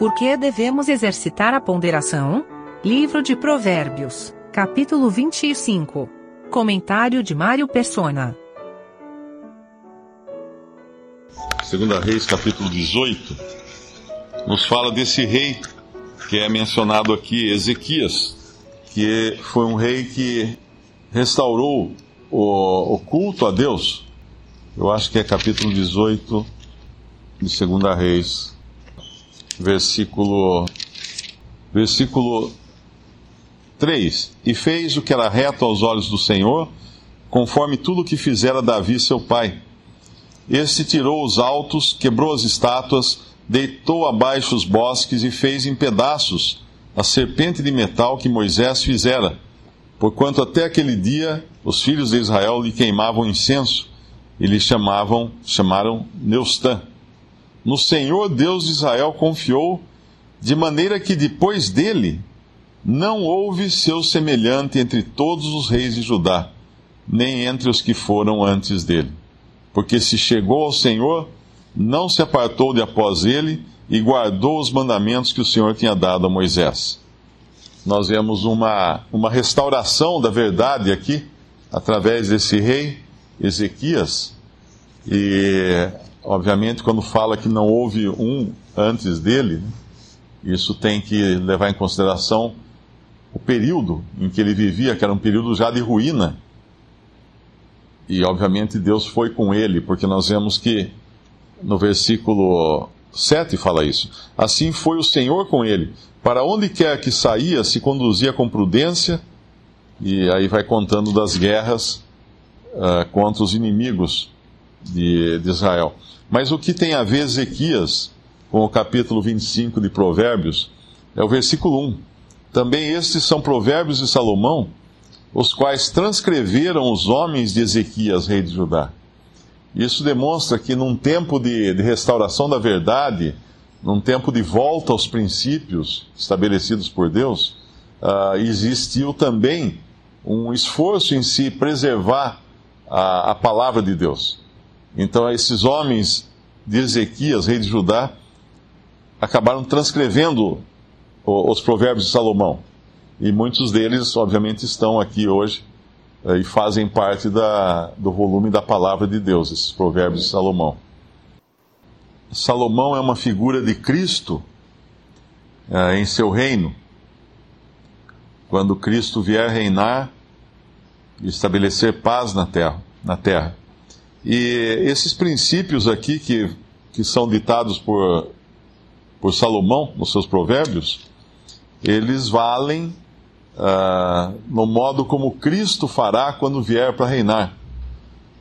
Por que devemos exercitar a ponderação? Livro de Provérbios, capítulo 25. Comentário de Mário Persona. Segunda Reis, capítulo 18, nos fala desse rei que é mencionado aqui, Ezequias, que foi um rei que restaurou o, o culto a Deus. Eu acho que é capítulo 18 de Segunda Reis, versículo versículo 3. E fez o que era reto aos olhos do Senhor, conforme tudo o que fizera Davi seu pai. Este tirou os altos, quebrou as estátuas, deitou abaixo os bosques e fez em pedaços a serpente de metal que Moisés fizera, porquanto até aquele dia os filhos de Israel lhe queimavam incenso e lhe chamavam, chamaram Neustã. No Senhor Deus de Israel confiou, de maneira que depois dele não houve seu semelhante entre todos os reis de Judá, nem entre os que foram antes dele. Porque se chegou ao Senhor, não se apartou de após ele e guardou os mandamentos que o Senhor tinha dado a Moisés. Nós vemos uma, uma restauração da verdade aqui, através desse rei Ezequias. E, obviamente, quando fala que não houve um antes dele, isso tem que levar em consideração o período em que ele vivia, que era um período já de ruína. E, obviamente, Deus foi com ele, porque nós vemos que no versículo 7 fala isso. Assim foi o Senhor com ele. Para onde quer que saía, se conduzia com prudência, e aí vai contando das guerras uh, contra os inimigos de, de Israel. Mas o que tem a ver Ezequias com o capítulo 25 de Provérbios é o versículo 1 também estes são provérbios de Salomão, os quais transcreveram os homens de Ezequias, rei de Judá. Isso demonstra que num tempo de, de restauração da verdade, num tempo de volta aos princípios estabelecidos por Deus, uh, existiu também um esforço em se preservar a, a palavra de Deus. Então, esses homens de Ezequias, rei de Judá, acabaram transcrevendo os provérbios de Salomão. E muitos deles, obviamente, estão aqui hoje eh, e fazem parte da, do volume da palavra de Deus, esses provérbios de Salomão. Salomão é uma figura de Cristo eh, em seu reino. Quando Cristo vier reinar e estabelecer paz na terra, na terra. E esses princípios aqui que, que são ditados por, por Salomão nos seus provérbios, eles valem uh, no modo como Cristo fará quando vier para reinar.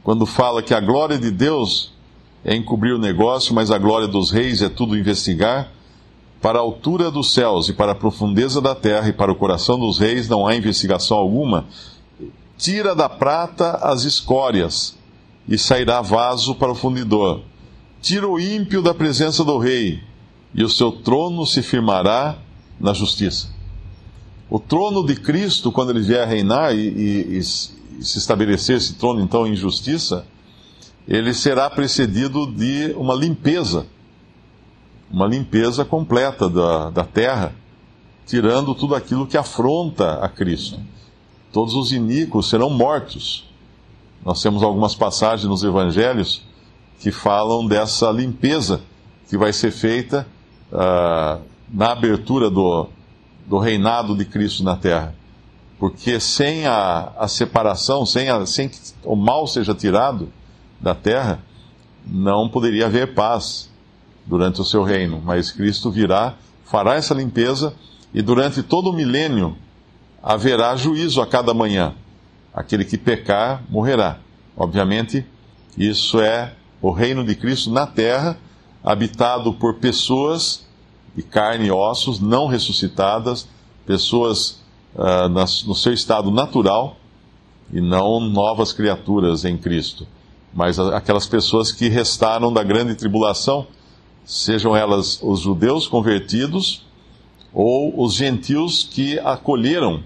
Quando fala que a glória de Deus é encobrir o negócio, mas a glória dos reis é tudo investigar. Para a altura dos céus e para a profundeza da terra e para o coração dos reis não há investigação alguma. Tira da prata as escórias e sairá vaso para o fundidor. Tira o ímpio da presença do rei e o seu trono se firmará na justiça. O trono de Cristo, quando ele vier reinar e, e, e se estabelecer esse trono então em justiça, ele será precedido de uma limpeza, uma limpeza completa da, da terra, tirando tudo aquilo que afronta a Cristo. Todos os iníquos serão mortos. Nós temos algumas passagens nos evangelhos que falam dessa limpeza que vai ser feita uh, na abertura do, do reinado de Cristo na terra. Porque sem a, a separação, sem, a, sem que o mal seja tirado da terra, não poderia haver paz durante o seu reino. Mas Cristo virá, fará essa limpeza e durante todo o milênio haverá juízo a cada manhã. Aquele que pecar morrerá. Obviamente, isso é o reino de Cristo na terra, habitado por pessoas de carne e ossos, não ressuscitadas, pessoas uh, no seu estado natural e não novas criaturas em Cristo, mas aquelas pessoas que restaram da grande tribulação, sejam elas os judeus convertidos ou os gentios que acolheram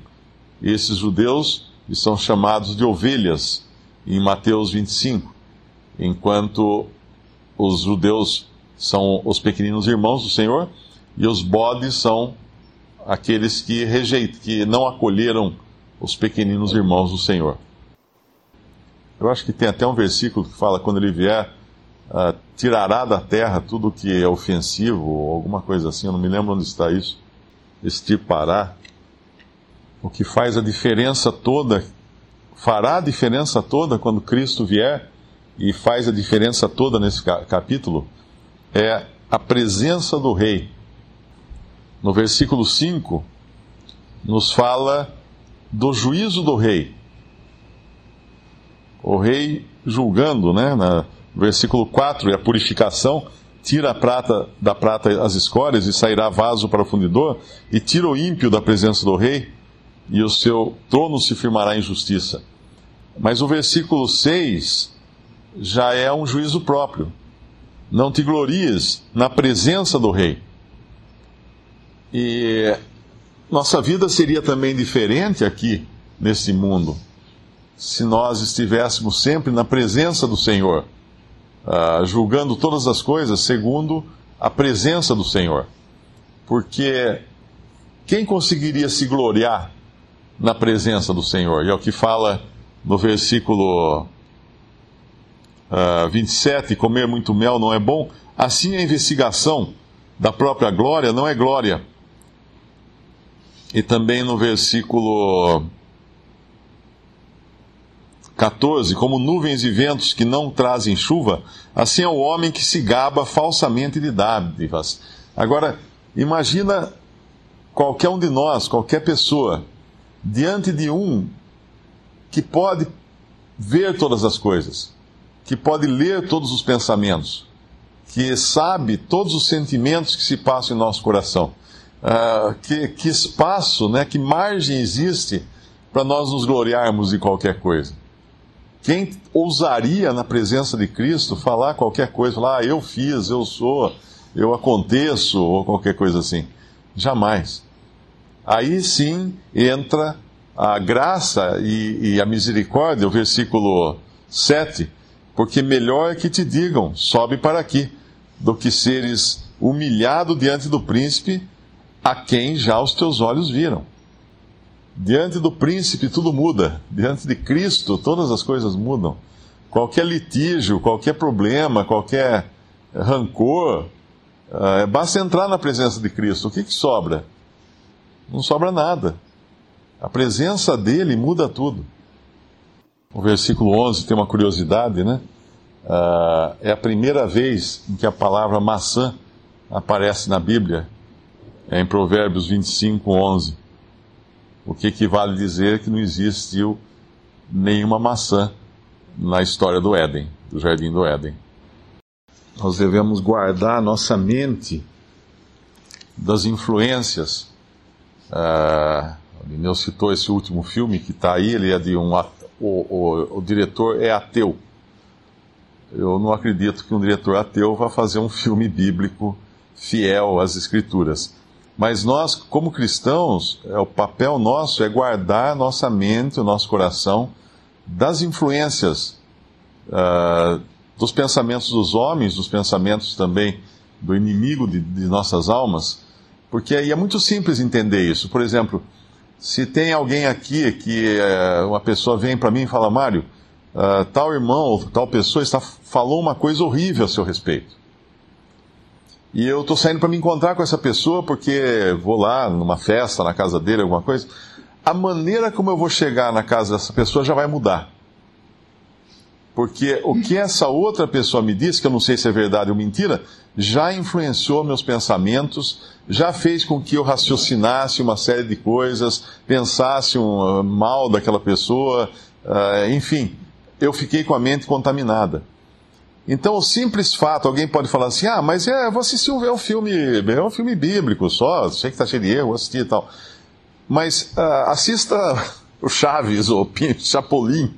esses judeus e são chamados de ovelhas em Mateus 25, enquanto os judeus são os pequeninos irmãos do Senhor e os bodes são aqueles que rejeitam, que não acolheram os pequeninos irmãos do Senhor. Eu acho que tem até um versículo que fala: quando ele vier, uh, tirará da terra tudo que é ofensivo, ou alguma coisa assim, eu não me lembro onde está isso. Extirpará. O que faz a diferença toda, fará a diferença toda quando Cristo vier, e faz a diferença toda nesse capítulo, é a presença do Rei. No versículo 5, nos fala do juízo do Rei o rei julgando, né? No versículo 4, é a purificação, tira a prata da prata as escórias e sairá vaso para o fundidor, e tira o ímpio da presença do rei, e o seu trono se firmará em justiça. Mas o versículo 6 já é um juízo próprio. Não te glories na presença do rei. E nossa vida seria também diferente aqui nesse mundo se nós estivéssemos sempre na presença do Senhor, uh, julgando todas as coisas segundo a presença do Senhor. Porque quem conseguiria se gloriar na presença do Senhor? E é o que fala no versículo uh, 27, comer muito mel não é bom. Assim a investigação da própria glória não é glória. E também no versículo 14. Como nuvens e ventos que não trazem chuva, assim é o homem que se gaba falsamente de dádivas. Agora, imagina qualquer um de nós, qualquer pessoa, diante de um que pode ver todas as coisas, que pode ler todos os pensamentos, que sabe todos os sentimentos que se passam em nosso coração. Uh, que, que espaço, né, que margem existe para nós nos gloriarmos de qualquer coisa? Quem ousaria, na presença de Cristo, falar qualquer coisa, falar, ah, eu fiz, eu sou, eu aconteço, ou qualquer coisa assim? Jamais. Aí sim entra a graça e, e a misericórdia, o versículo 7, porque melhor é que te digam, sobe para aqui, do que seres humilhado diante do príncipe, a quem já os teus olhos viram. Diante do príncipe tudo muda. Diante de Cristo todas as coisas mudam. Qualquer litígio, qualquer problema, qualquer rancor, uh, basta entrar na presença de Cristo. O que, que sobra? Não sobra nada. A presença dele muda tudo. O versículo 11 tem uma curiosidade, né? Uh, é a primeira vez em que a palavra maçã aparece na Bíblia. É em Provérbios 25, 11 o que equivale a dizer que não existiu nenhuma maçã na história do Éden, do jardim do Éden. Nós devemos guardar nossa mente das influências. Uh, o Lineu citou esse último filme que está aí, ele é de um. O, o, o diretor é ateu. Eu não acredito que um diretor ateu vá fazer um filme bíblico fiel às Escrituras. Mas nós, como cristãos, é, o papel nosso é guardar nossa mente, o nosso coração das influências uh, dos pensamentos dos homens, dos pensamentos também do inimigo de, de nossas almas, porque é muito simples entender isso. Por exemplo, se tem alguém aqui que uh, uma pessoa vem para mim e fala, Mário, uh, tal irmão, tal pessoa está, falou uma coisa horrível a seu respeito. E eu estou saindo para me encontrar com essa pessoa porque vou lá numa festa, na casa dele, alguma coisa. A maneira como eu vou chegar na casa dessa pessoa já vai mudar. Porque o que essa outra pessoa me disse, que eu não sei se é verdade ou mentira, já influenciou meus pensamentos, já fez com que eu raciocinasse uma série de coisas, pensasse um, uh, mal daquela pessoa, uh, enfim, eu fiquei com a mente contaminada. Então, o simples fato, alguém pode falar assim: ah, mas é, vou assistir um, é um filme, é um filme bíblico só, sei que está cheio de erro, vou assistir e tal. Mas uh, assista o Chaves ou Chapolin,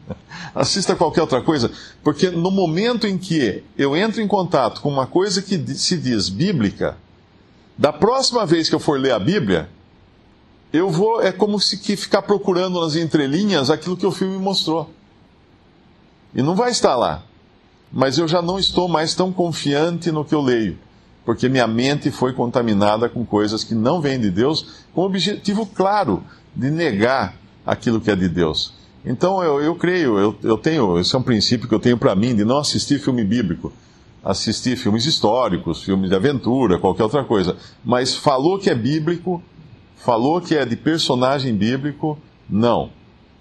assista qualquer outra coisa, porque no momento em que eu entro em contato com uma coisa que se diz bíblica, da próxima vez que eu for ler a Bíblia, eu vou, é como se que ficar procurando nas entrelinhas aquilo que o filme mostrou. E não vai estar lá mas eu já não estou mais tão confiante no que eu leio. porque minha mente foi contaminada com coisas que não vêm de Deus, com o objetivo claro de negar aquilo que é de Deus. Então eu, eu creio, eu, eu tenho, esse é um princípio que eu tenho para mim, de não assistir filme bíblico, assistir filmes históricos, filmes de aventura, qualquer outra coisa. Mas falou que é bíblico, falou que é de personagem bíblico, não.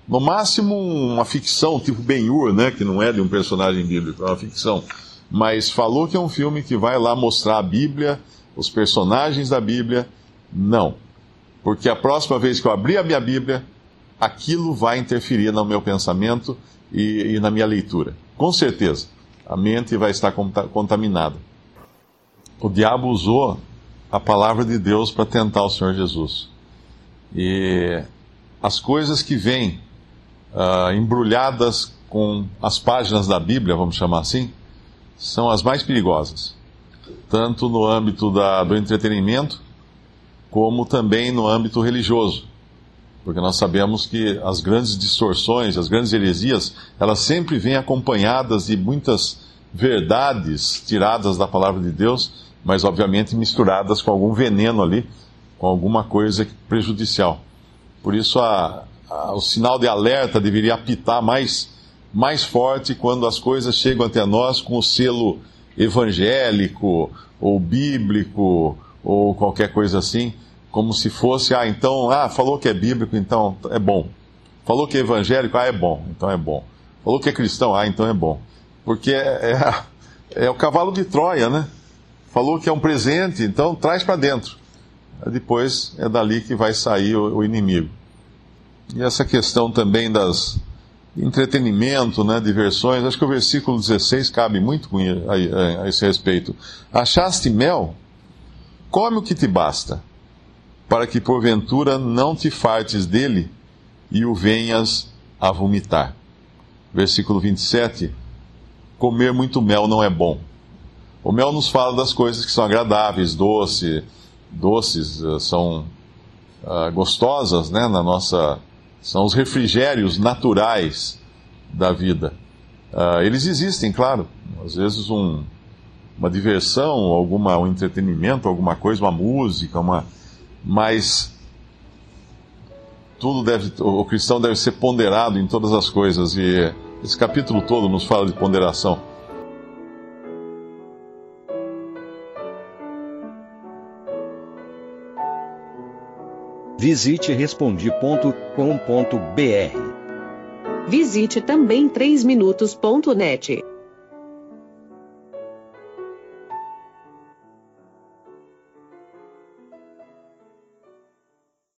No máximo uma ficção, tipo Ben-Hur, né, que não é de um personagem bíblico, é uma ficção mas falou que é um filme que vai lá mostrar a Bíblia, os personagens da Bíblia. Não. Porque a próxima vez que eu abrir a minha Bíblia, aquilo vai interferir no meu pensamento e, e na minha leitura. Com certeza. A mente vai estar contaminada. O diabo usou a palavra de Deus para tentar o Senhor Jesus. E as coisas que vêm uh, embrulhadas com as páginas da Bíblia, vamos chamar assim, são as mais perigosas, tanto no âmbito da, do entretenimento, como também no âmbito religioso. Porque nós sabemos que as grandes distorções, as grandes heresias, elas sempre vêm acompanhadas de muitas verdades tiradas da palavra de Deus, mas obviamente misturadas com algum veneno ali, com alguma coisa prejudicial. Por isso a, a, o sinal de alerta deveria apitar mais mais forte quando as coisas chegam até nós com o selo evangélico ou bíblico ou qualquer coisa assim, como se fosse, ah, então, ah, falou que é bíblico, então é bom. Falou que é evangélico, ah, é bom, então é bom. Falou que é cristão, ah, então é bom. Porque é, é, é o cavalo de Troia, né? Falou que é um presente, então traz para dentro. Depois é dali que vai sair o, o inimigo. E essa questão também das, entretenimento, né, diversões. Acho que o versículo 16 cabe muito a, a, a esse respeito. Achaste mel? Come o que te basta, para que porventura não te fartes dele e o venhas a vomitar. Versículo 27. Comer muito mel não é bom. O mel nos fala das coisas que são agradáveis, doce, doces, eh, são uh, gostosas, né, na nossa são os refrigérios naturais da vida. Uh, eles existem, claro. Às vezes um, uma diversão, alguma, um entretenimento, alguma coisa, uma música, uma, mas tudo deve, o cristão deve ser ponderado em todas as coisas e esse capítulo todo nos fala de ponderação. Visite respondi.com.br. Visite também 3minutos.net.